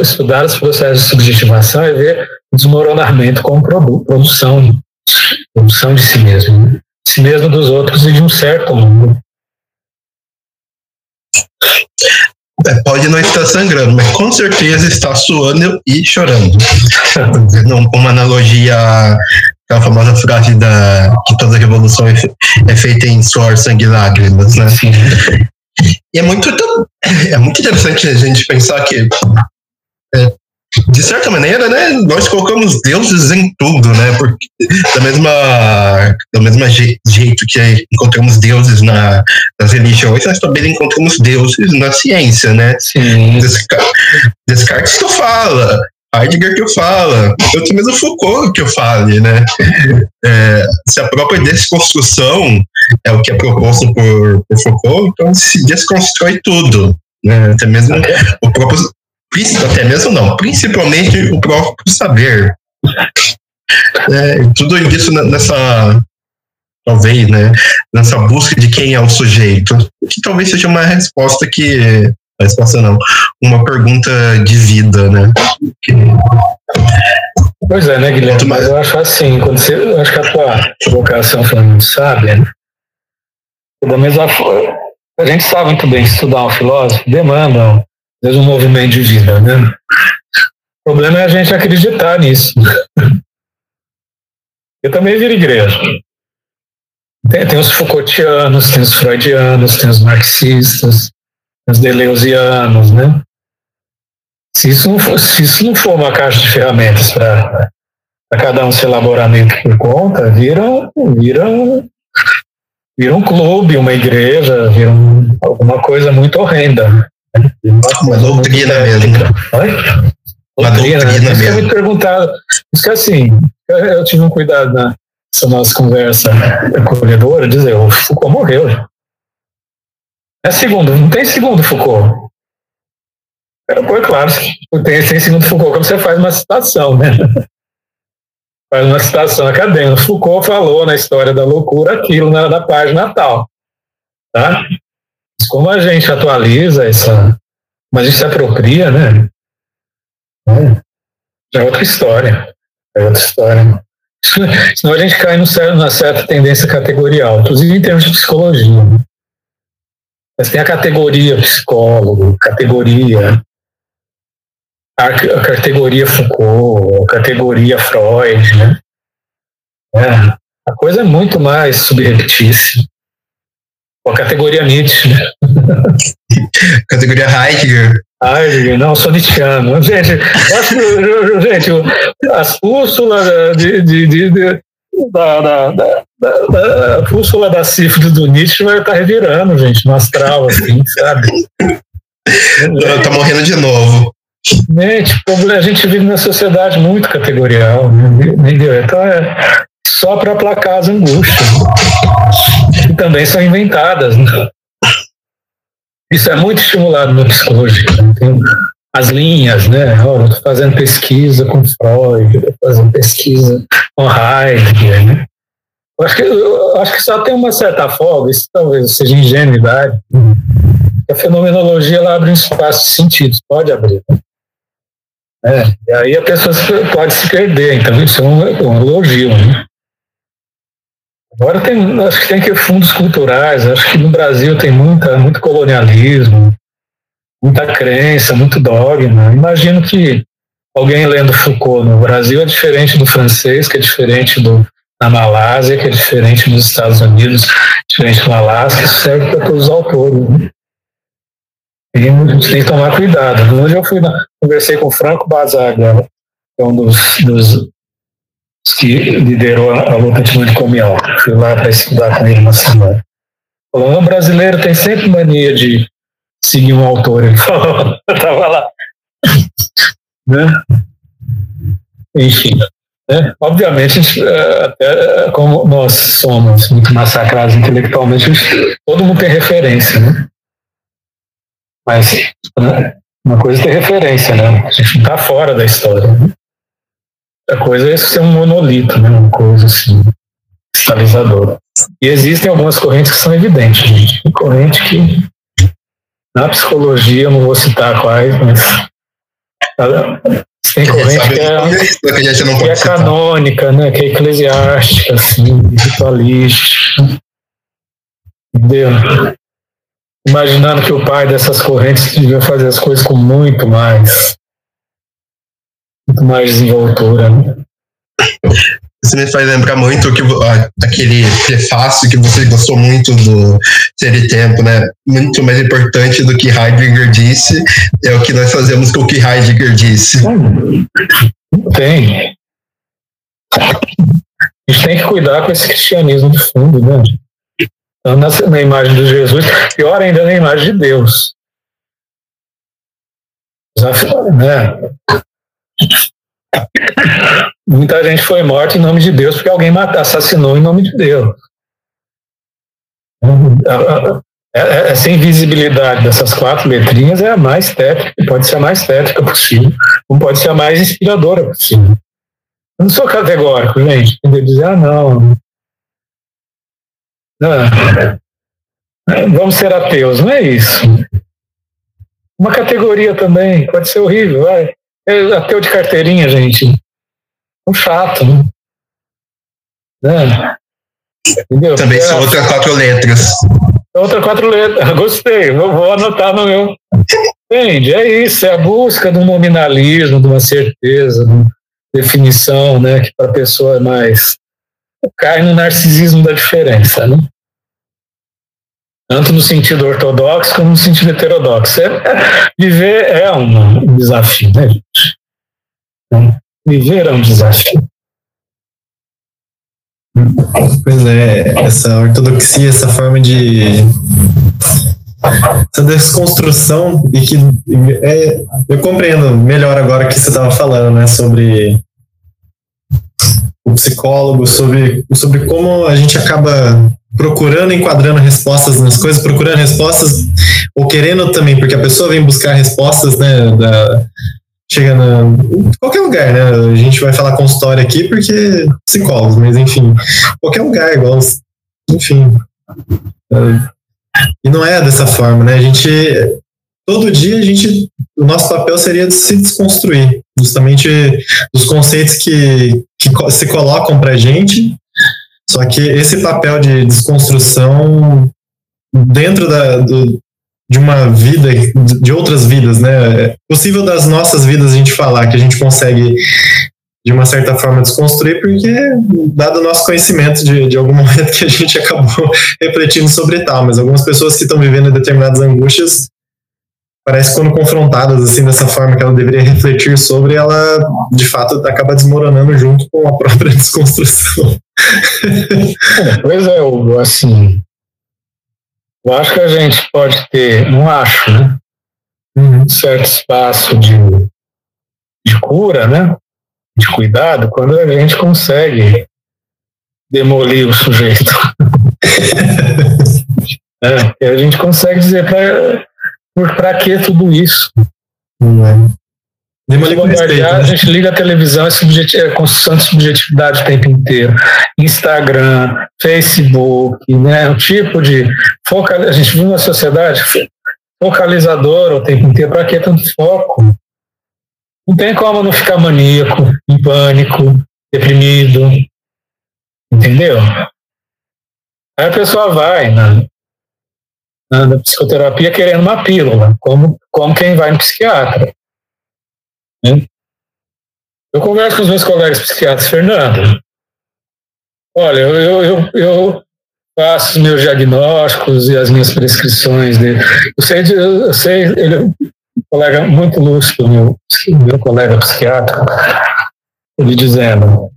estudar os processos de subjetivação é ver o desmoronamento como produção, produção de si mesmo, né? de si mesmo dos outros e de um certo mundo. É, pode não estar sangrando, mas com certeza está suando e chorando. Uma analogia aquela famosa frase da que toda revolução é, é feita em suor, sangue e lágrimas, né? Sim. E é muito, é muito interessante a gente pensar que é, de certa maneira, né, nós colocamos deuses em tudo, né? Porque da mesma, do mesmo jeito que encontramos deuses na, nas religiões, nós também encontramos deuses na ciência, né? Sim. Descartes, que eu fala, Heidegger que eu fala, eu mesmo Foucault que eu fale, né? É, se a própria desconstrução é o que é proposto por, por Foucault, então se desconstrói tudo. Né? Até mesmo o próprio até mesmo não, principalmente o próprio saber. É, tudo isso nessa, talvez, né, nessa busca de quem é o sujeito, que talvez seja uma resposta que, resposta não, uma pergunta de vida, né. Que, Pois é, né, Guilherme? Mas eu acho assim, quando você, eu acho que a tua vocação foi muito sábia, né? da mesma forma, a gente sabe muito bem que estudar um filósofo demanda um movimento de vida, né? O problema é a gente acreditar nisso. Eu também viro igreja. Tem, tem os Foucaultianos, tem os Freudianos, tem os marxistas, tem os deleuzianos, né? Se isso não for, se isso não for uma caixa de ferramentas para cada um se elaboramento por conta, vira, vira, vira um clube, uma igreja, vira um, alguma coisa muito horrenda. Uma doutrina mesmo. Oi? Uma doutrina, doutrina mesmo. Isso me perguntado. Isso que assim, eu tive um cuidado nessa nossa conversa acolhedora, dizer, o Foucault morreu. É segundo, não tem segundo Foucault. Foi claro, tem, tem segundo Foucault quando você faz uma citação, né? Faz uma citação acadêmica. Foucault falou na história da loucura aquilo na, na página tal. Tá? Como a gente atualiza essa, como a gente se apropria, né? É, é outra história. É outra história. Senão a gente cai numa certa tendência categorial, inclusive em termos de psicologia. Mas tem a categoria psicólogo, categoria a categoria Foucault, a categoria Freud, né? É, a coisa é muito mais subreptícia. A categoria Nietzsche. Né? categoria Heidegger. Heidegger, não, sou Nietzscheano. Gente, acho, gente as pústulas de, de, de, de da, da, da, da, da da sífilis do Nietzsche vai estar revirando, gente, no astral, assim, sabe? Tá morrendo de novo. a gente vive numa sociedade muito categorial, né? entendeu? Então é só para aplacar as angústias, que também são inventadas. Né? Isso é muito estimulado na psicologia. Tem as linhas, né? Estou fazendo pesquisa com Freud, estou fazendo pesquisa com Heidegger, né? Eu acho, que, eu acho que só tem uma certa folga, isso talvez seja ingenuidade. A fenomenologia ela abre um espaço de sentidos, pode abrir. Né? É, e aí a pessoa pode se perder, então isso é um, um elogio. Né? Agora tem, acho que tem que fundos culturais, acho que no Brasil tem muita, muito colonialismo, muita crença, muito dogma. Imagino que alguém lendo Foucault no Brasil é diferente do francês, que é diferente do na Malásia, que é diferente dos Estados Unidos, diferente do Alasca, isso serve para todos os autores. Né? E a gente tem que tomar cuidado. Hoje eu fui na, conversei com o Franco Bazaga, que é um dos, dos que liderou a, luta antimanicomial. Fui lá para estudar com ele uma semana. Falou, o brasileiro tem sempre mania de seguir um autor. Ele falou, eu estava lá. né? Enfim. Né? Obviamente, eh, até como nós somos muito massacrados intelectualmente, todo mundo tem referência, né? Mas né? uma coisa é ter referência, né? A gente não está fora da história. Né? A coisa é ser um monolito, né? Uma coisa assim, estabilizadora. E existem algumas correntes que são evidentes, gente. Tem corrente que, na psicologia, eu não vou citar quais, mas tem corrente que é, que, que é canônica, né? Que é eclesiástica, assim, ritualística. Entendeu? Imaginando que o pai dessas correntes devia fazer as coisas com muito mais muito mais desenvoltura. Né? Isso me faz lembrar muito que, aquele prefácio que você gostou muito do Ser Tempo, né? Muito mais importante do que Heidegger disse é o que nós fazemos com o que Heidegger disse. Tem. A gente tem que cuidar com esse cristianismo de fundo, né? Então, na, na imagem de Jesus, pior ainda na imagem de Deus. Né? Muita gente foi morta em nome de Deus porque alguém assassinou em nome de Deus. É, é, essa invisibilidade dessas quatro letrinhas é a mais tétrica, pode ser a mais tétrica possível, não pode ser a mais inspiradora possível. Eu não sou categórico, gente. Entendeu? Dizer, ah, não. não. Vamos ser ateus, não é isso. Uma categoria também, pode ser horrível, vai. É ateu de carteirinha, gente. Um chato, né? É. Entendeu? Também são outras quatro letras. Outra quatro letras. Gostei, vou, vou anotar no meu. Entende? É isso, é a busca de um nominalismo, de uma certeza, de uma definição, né? Que para a pessoa é mais. cai no narcisismo da diferença, né? Tanto no sentido ortodoxo como no sentido heterodoxo. É, viver é um desafio, né, gente? Então, viver é um desafio. Pois é, essa ortodoxia, essa forma de. essa desconstrução, e que é, eu compreendo melhor agora que você estava falando, né, sobre o psicólogo, sobre, sobre como a gente acaba procurando, enquadrando respostas nas coisas, procurando respostas, ou querendo também, porque a pessoa vem buscar respostas, né, da, chega na, em qualquer lugar, né, a gente vai falar consultório aqui porque psicólogos, mas enfim, qualquer lugar, igual, enfim, e não é dessa forma, né, a gente, todo dia a gente, o nosso papel seria de se desconstruir, justamente dos conceitos que, que se colocam pra gente, só que esse papel de desconstrução dentro da, do, de uma vida, de outras vidas, né? É possível das nossas vidas a gente falar que a gente consegue, de uma certa forma, desconstruir, porque, dado o nosso conhecimento de, de algum momento que a gente acabou refletindo sobre tal, mas algumas pessoas que estão vivendo determinadas angústias parece que quando confrontadas assim dessa forma que ela deveria refletir sobre, ela de fato acaba desmoronando junto com a própria desconstrução. É, pois é, Hugo, assim, eu acho que a gente pode ter, não acho, né? Um certo espaço de de cura, né? De cuidado, quando a gente consegue demolir o sujeito. é, a gente consegue dizer para que tudo isso? Não é. Demolir com respeito, A né? gente liga a televisão, é, subjeti é construção de subjetividade o tempo inteiro. Instagram, Facebook, né? Um tipo de. Focal... A gente vive uma sociedade focalizadora o tempo inteiro. Para que tanto foco? Não tem como não ficar maníaco, em pânico, deprimido. Entendeu? Aí a pessoa vai na, na, psicoterapia querendo uma pílula, como, como quem vai no psiquiatra. né? Eu converso com os meus colegas psiquiatras, Fernando. Olha, eu, eu, eu, faço meus diagnósticos e as minhas prescrições. Dele. Eu sei, eu sei ele é um colega muito lúcido, meu, meu colega psiquiatra, ele dizendo: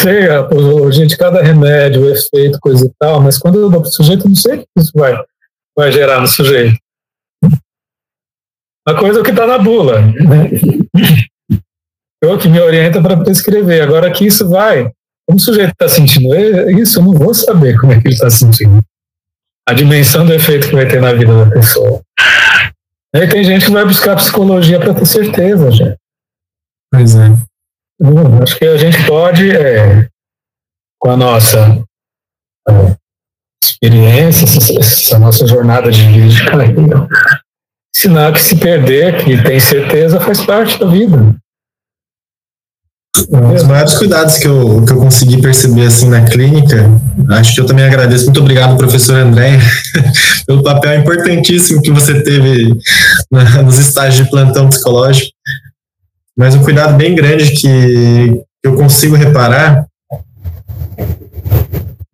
sei a posologia de cada remédio, o efeito, coisa e tal, mas quando eu dou para o sujeito, eu não sei o que isso vai, vai gerar no sujeito. A coisa é o que está na bula. Né? Eu que me orienta para prescrever. Agora que isso vai, como o sujeito está sentindo isso, eu não vou saber como é que ele está sentindo. A dimensão do efeito que vai ter na vida da pessoa. Aí tem gente que vai buscar psicologia para ter certeza, gente. Pois é. Acho que a gente pode, é, com a nossa é, experiência, essa nossa jornada de vida de carreira, ensinar que se perder, que tem certeza, faz parte da vida. Um dos maiores cuidados que eu, que eu consegui perceber assim na clínica, acho que eu também agradeço. Muito obrigado, professor André, pelo papel importantíssimo que você teve na- nos estágios de plantão psicológico. Mas um cuidado bem grande que, eu consigo reparar.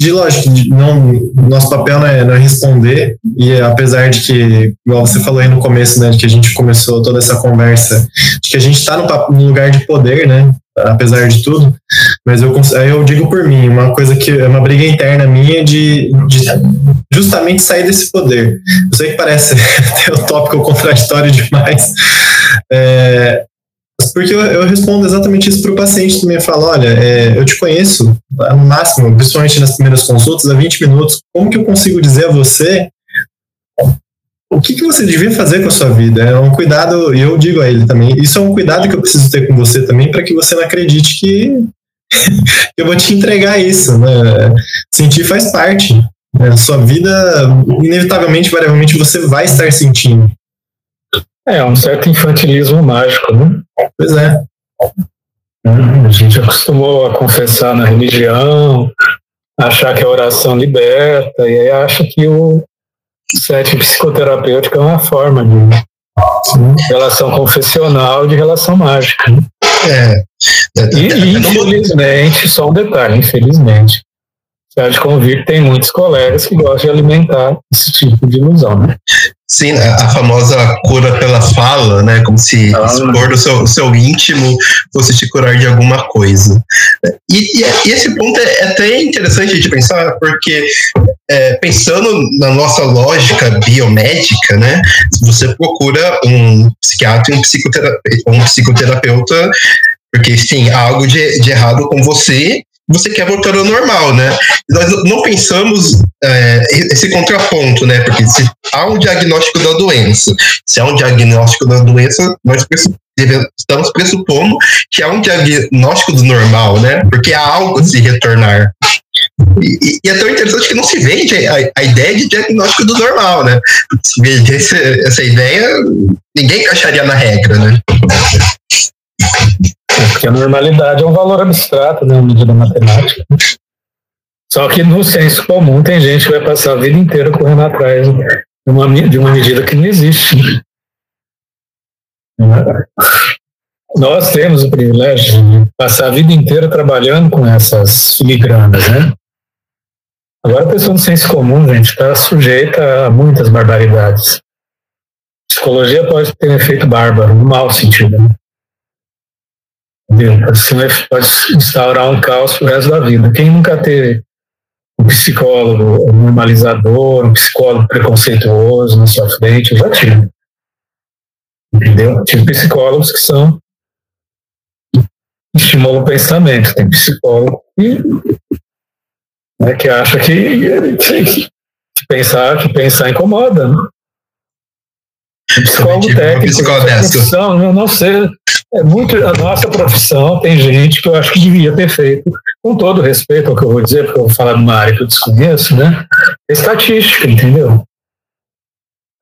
De lógico, não, nosso papel não é, não é responder, e apesar de que, igual você falou aí no começo, né, de que a gente começou toda essa conversa, de que a gente está no, no lugar de poder, né, apesar de tudo, mas eu, eu digo por mim, uma coisa que é uma briga interna minha de, de justamente sair desse poder. Eu sei que parece até o tópico contraditório demais, é, porque eu, eu respondo exatamente isso para o paciente também. Eu falo, olha, é, eu te conheço, no máximo, principalmente nas primeiras consultas, há 20 minutos, como que eu consigo dizer a você o que, que você devia fazer com a sua vida? É um cuidado, e eu digo a ele também, isso é um cuidado que eu preciso ter com você também, para que você não acredite que eu vou te entregar isso. Né? Sentir faz parte. né? Sua vida, inevitavelmente, variavelmente, você vai estar sentindo. É um certo infantilismo mágico, né? Pois é. A gente acostumou a confessar na religião, achar que a oração liberta, e aí acha que o setting psicoterapêutico é uma forma de relação confessional de relação mágica. né? É. É, E, e, infelizmente, só um detalhe, infelizmente, de convir tem muitos colegas que gostam de alimentar esse tipo de ilusão, né? Sim, a, famosa cura pela fala, né? Como se Ah. expor o seu, o seu íntimo fosse te curar de alguma coisa. E, e- esse ponto é, é até interessante de pensar, porque é, pensando na nossa lógica biomédica, né? Você procura um psiquiatra e um psicoterapeuta, um psicoterapeuta porque sim, há algo de, de errado com você, você quer voltar ao normal, né? Nós não pensamos é, esse contraponto, né? Porque se há um diagnóstico da doença, se há um diagnóstico da doença, nós estamos pressupondo que há um diagnóstico do normal, né? Porque há algo a se retornar. E, e- e é tão interessante que não se vende a, a ideia de diagnóstico do normal, né? Se vendesse essa ideia, ninguém encaixaria na regra, né? Porque a normalidade é um valor abstrato, né? Uma medida matemática. Só que no senso comum tem gente que vai passar a vida inteira correndo atrás de uma, de uma medida que não existe. Nós temos o privilégio de passar a vida inteira trabalhando com essas filigranas, né? Agora a pessoa no senso comum, gente, está sujeita a muitas barbaridades. Psicologia pode ter um efeito bárbaro, no mau sentido. né? Um efe- pode instaurar um caos pro resto da vida. Quem nunca teve um psicólogo normalizador, um psicólogo preconceituoso na sua frente, eu já tive. Entendeu? Tive psicólogos que são estimulam o pensamento. Tem psicólogo que, né, que acha que, que, pensar, que pensar incomoda. Né? Psicólogo técnico, profissão, não, não sei. É muito, a nossa profissão tem gente que eu acho que devia ter feito, com todo respeito ao que eu vou dizer, porque eu vou falar de uma área que eu desconheço, né? Estatística, entendeu?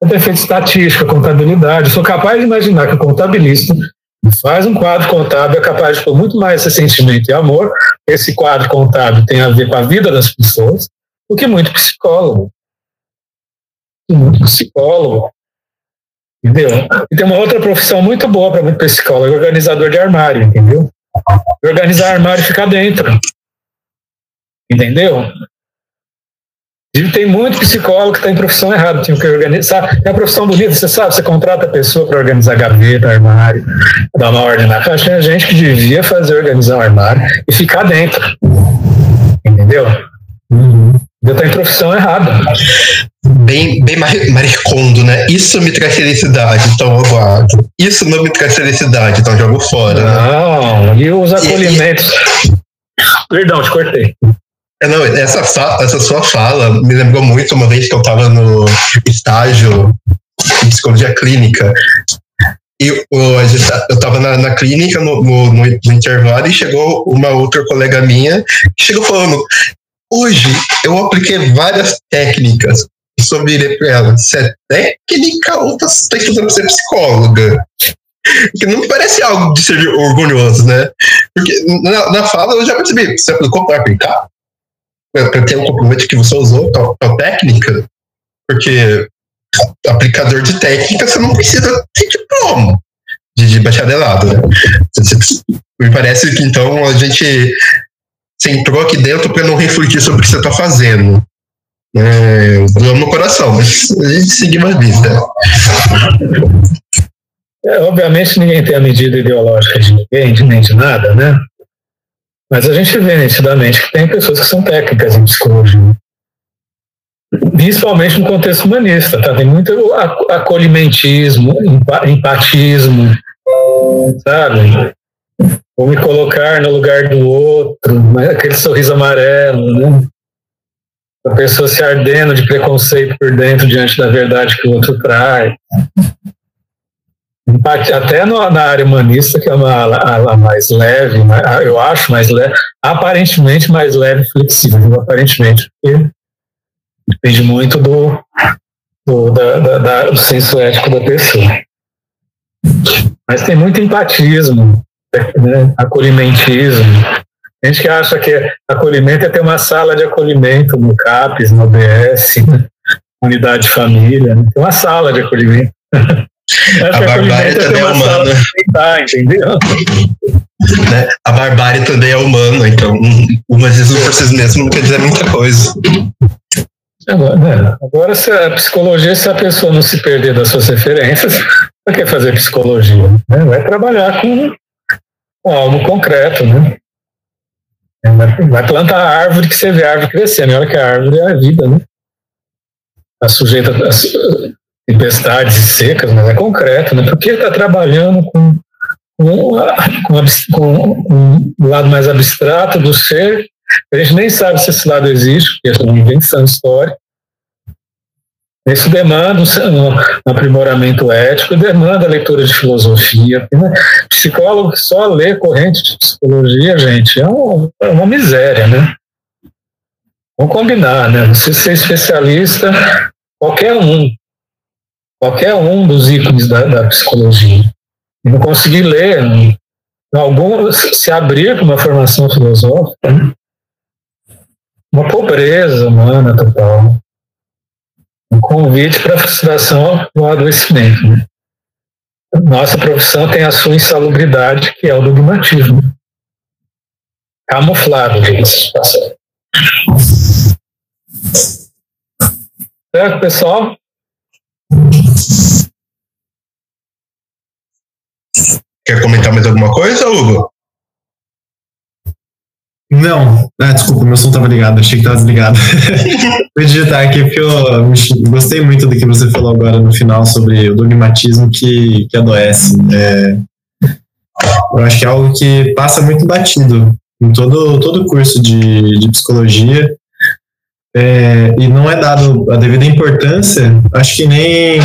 É ter feito estatística, contabilidade. Eu sou capaz de imaginar que o contabilista faz um quadro contábil, é capaz de pôr muito mais sentimento e amor. Esse quadro contábil tem a ver com a vida das pessoas, do que muito psicólogo. Muito psicólogo. Entendeu? E tem uma outra profissão muito boa para muito psicólogo, organizador de armário, entendeu? Organizar armário e ficar dentro. Entendeu? E tem muito psicólogo que está em profissão errada, tinha que organizar. É a profissão bonita, você sabe, você contrata a pessoa para organizar gaveta, armário, dar uma ordem na caixa. Tem gente que devia fazer organizar o armário e ficar dentro. Entendeu? Uhum. Está em profissão errada. Bem, bem maricondo, né? Isso me traz felicidade, então eu guardo. Isso não me traz felicidade, então jogo fora. Não, né? e os acolhimentos. E, e... Perdão, te cortei. É, não, essa, essa sua fala me lembrou muito uma vez que eu estava no estágio de psicologia clínica. E eu, eu estava na, na, clínica no, no, no, intervalo e chegou uma outra colega minha que chegou falando: Hoje eu apliquei várias técnicas. Só virei para ela: Você é técnica ou você está estudando para ser psicóloga? Que não parece algo de ser orgulhoso, né? Porque na, na fala eu já percebi: Você aplicou para aplicar? para ter um complemento que você usou, tal, tal técnica, porque aplicador de técnica você não precisa ter diploma de, de bacharelado. Né? Me parece que então a gente você entrou aqui dentro para não refletir sobre o que você está fazendo. É, no coração, mas a gente seguir uma vida. É, obviamente ninguém tem a medida ideológica de ninguém, nem de nada, né? Mas a gente vê nitidamente que tem pessoas que são técnicas em psicologia. Principalmente no contexto humanista, tá? Tem muito acolhimentismo, empatismo, sabe? Vou me colocar no lugar do outro, aquele sorriso amarelo, né? A pessoa se ardendo de preconceito por dentro diante da verdade que o outro traz. Até no, na área humanista, que é uma mais leve, eu acho mais leve, aparentemente mais leve e flexível, aparentemente, porque depende muito do, do, da, da, da, do senso ético da pessoa. Mas tem muito empatismo, né? acolhimentismo. Gente que acha que acolhimento é ter uma sala de acolhimento no CAPES, no OBS, né? unidade de família, né? tem uma sala de acolhimento. a barbárie também é humana. entendeu? Né? A barbárie também é humana, então humanismo por si mesmo não quer dizer muita coisa. Agora, né? Agora, se a psicologia, se a pessoa não se perder das suas referências, vai quer fazer psicologia? Né? Vai trabalhar com, com algo concreto, né? Vai, vai plantar a árvore que você vê a árvore crescendo. E olha que a árvore é a vida, né? Está sujeita a, tempestades secas, mas é concreto, né? Porque está trabalhando com, com, com, com, lado mais abstrato do ser. A gente nem sabe se esse lado existe, porque é uma invenção histórica. Isso demanda um aprimoramento ético, demanda leitura de filosofia. Né? Psicólogo que só lê corrente de psicologia, gente, é, um, é uma miséria, né? Vamos combinar, né? Você ser especialista, qualquer um, qualquer um dos ícones da, da psicologia. E não conseguir ler, algum, se abrir para uma formação filosófica, né? uma pobreza humana total. Um convite para a frustração no adoecimento. Né? Nossa profissão tem a sua insalubridade, que é o dogmatismo. Camuflado, diga-se Certo, pessoal? Quer comentar mais alguma coisa, Hugo? Não, ah, desculpa, meu som estava ligado, achei que estava desligado. Vou digitar aqui porque eu gostei muito do que você falou agora no final sobre o dogmatismo que, que adoece. É, eu acho que é algo que passa muito batido em todo todo curso de, de psicologia é, e não é dado a devida importância. Acho que nem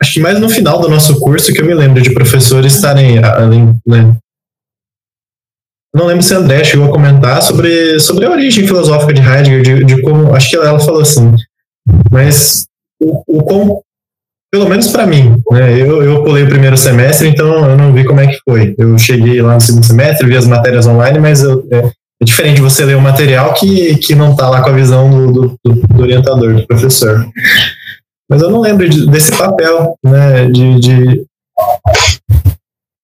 acho que mais no final do nosso curso que eu me lembro de professores estarem além né, não lembro se a André chegou a comentar sobre, sobre a origem filosófica de Heidegger, de, de como, acho que ela falou assim, mas o, o como, pelo menos para mim, né, eu, eu pulei o primeiro semestre, então eu não vi como é que foi. Eu cheguei lá no segundo semestre, vi as matérias online, mas eu, é, é diferente de você ler o material que, que não está lá com a visão do, do, do, orientador, do professor. Mas eu não lembro de, desse papel, né, de, de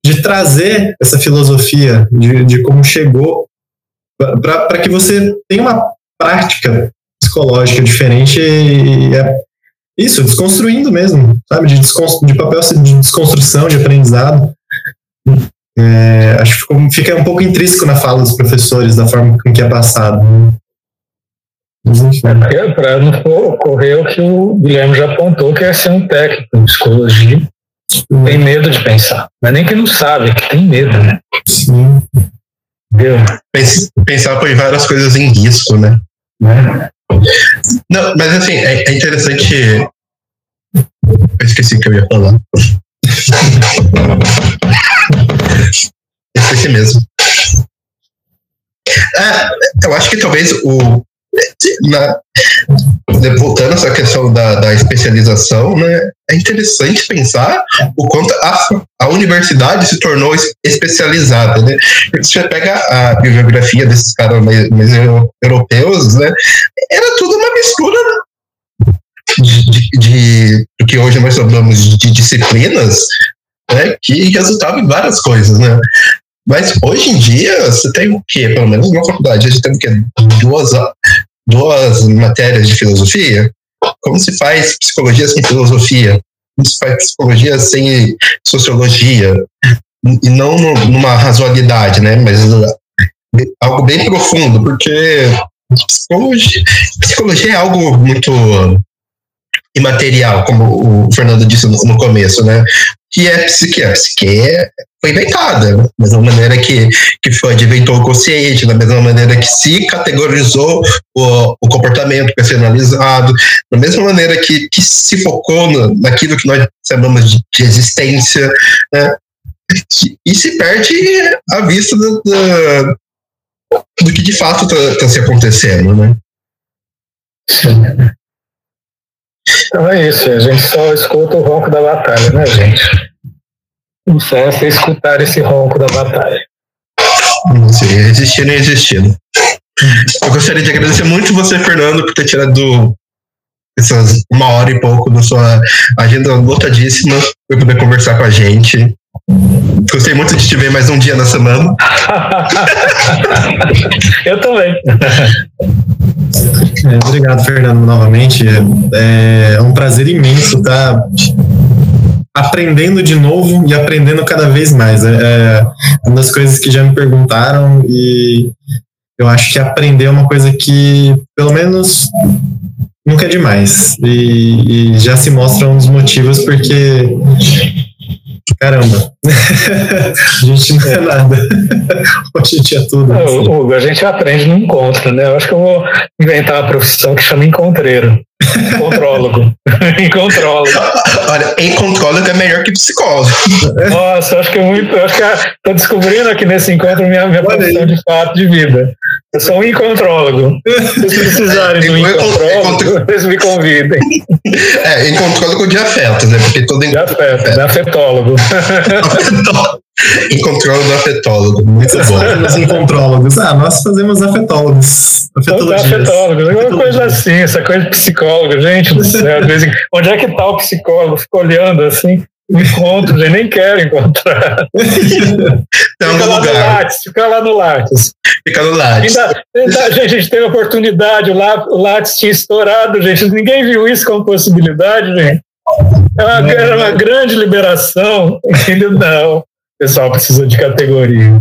de trazer essa filosofia de, de como chegou para que você tenha uma prática psicológica diferente e é isso, desconstruindo mesmo, sabe? De, de papel de desconstrução, de aprendizado. É, acho que fica um pouco intrínseco na fala dos professores, da forma com que é passado. Né? É para não ocorrer o que o Guilherme já apontou, que é ser um técnico em psicologia tem medo de pensar. Mas nem que não sabe, que tem medo, né? Sim. Entendeu? Pensar põe várias coisas em risco, né? né? Não, mas assim, é, é interessante. Eu esqueci o que eu ia falar. esqueci mesmo. É, eu acho que talvez o, na, voltando a essa questão da, da, especialização, né, é interessante pensar o quanto a, a universidade se tornou especializada. Né? Você pega a bibliografia desses caras europeus, né, era tudo uma mistura de, do que hoje nós chamamos de disciplinas, né, que resultava em várias coisas. Né? Mas hoje em dia, você tem o quê? Pelo menos na faculdade, a gente tem o quê? Duas, duas matérias de filosofia? Como se faz psicologia sem filosofia? Como se faz psicologia sem sociologia? E não numa razoabilidade, né? Mas algo bem profundo, porque psicologia, psicologia é algo muito imaterial, como o Fernando disse no, no começo, né? Que é psique, a psique é, foi inventada, da mesma maneira que, que Freud inventou o consciente, da mesma maneira que se categorizou o, o comportamento personalizado, da mesma maneira que, que se focou no, naquilo que nós chamamos de, de existência, né? E se perde a vista do, do, do que de fato está tá se acontecendo, né? Sim. Então é isso, a gente só escuta o ronco da batalha, né, gente? O certo escutar esse ronco da batalha. Sim, existindo e existindo. Eu gostaria de agradecer muito você, Fernando, por ter tirado essas uma hora e pouco da sua agenda lotadíssima para poder conversar com a gente. Gostei muito de te ver mais um dia na semana. Eu também. É, obrigado, Fernando, novamente. É, é um prazer imenso estar aprendendo de novo e aprendendo cada vez mais. É, é uma das coisas que já me perguntaram e eu acho que aprender é uma coisa que, pelo menos, nunca é demais. E, e já se mostram os motivos porque Caramba, a gente não é nada. a gente é tudo. Assim. Hugo, a gente aprende no encontro, né? Eu acho que eu vou inventar uma profissão que chama encontreiro. Encontrólogo. encontrólogo. Olha, encontrólogo é melhor que psicólogo. Nossa, acho que é muito. Eu acho que estou descobrindo aqui nesse encontro minha, minha profissão de fato de vida. Eu sou um encontrólogo. Se vocês precisarem de um encontrólogo, vocês me convidem. É, encontrólogo de afeto, né? Porque todo de afeto, de afetólogo. Encontrólogo afetólogo. Muito bom. Os encontrólogos. Ah, nós fazemos afetólogos. Afetólogos. Alguma coisa assim, essa coisa de psicólogo. Gente do céu, onde é que tá o psicólogo? Fico olhando assim encontro, gente, nem quero encontrar. Fica lá lugar. no Lattes, fica lá no Lattes. Fica no Lattes. Ainda, ainda, gente, a gente teve a oportunidade, o Lattes tinha estourado, gente. Ninguém viu isso como possibilidade, gente. Era uma, era uma grande liberação, entendeu? Não, o pessoal precisa de categoria.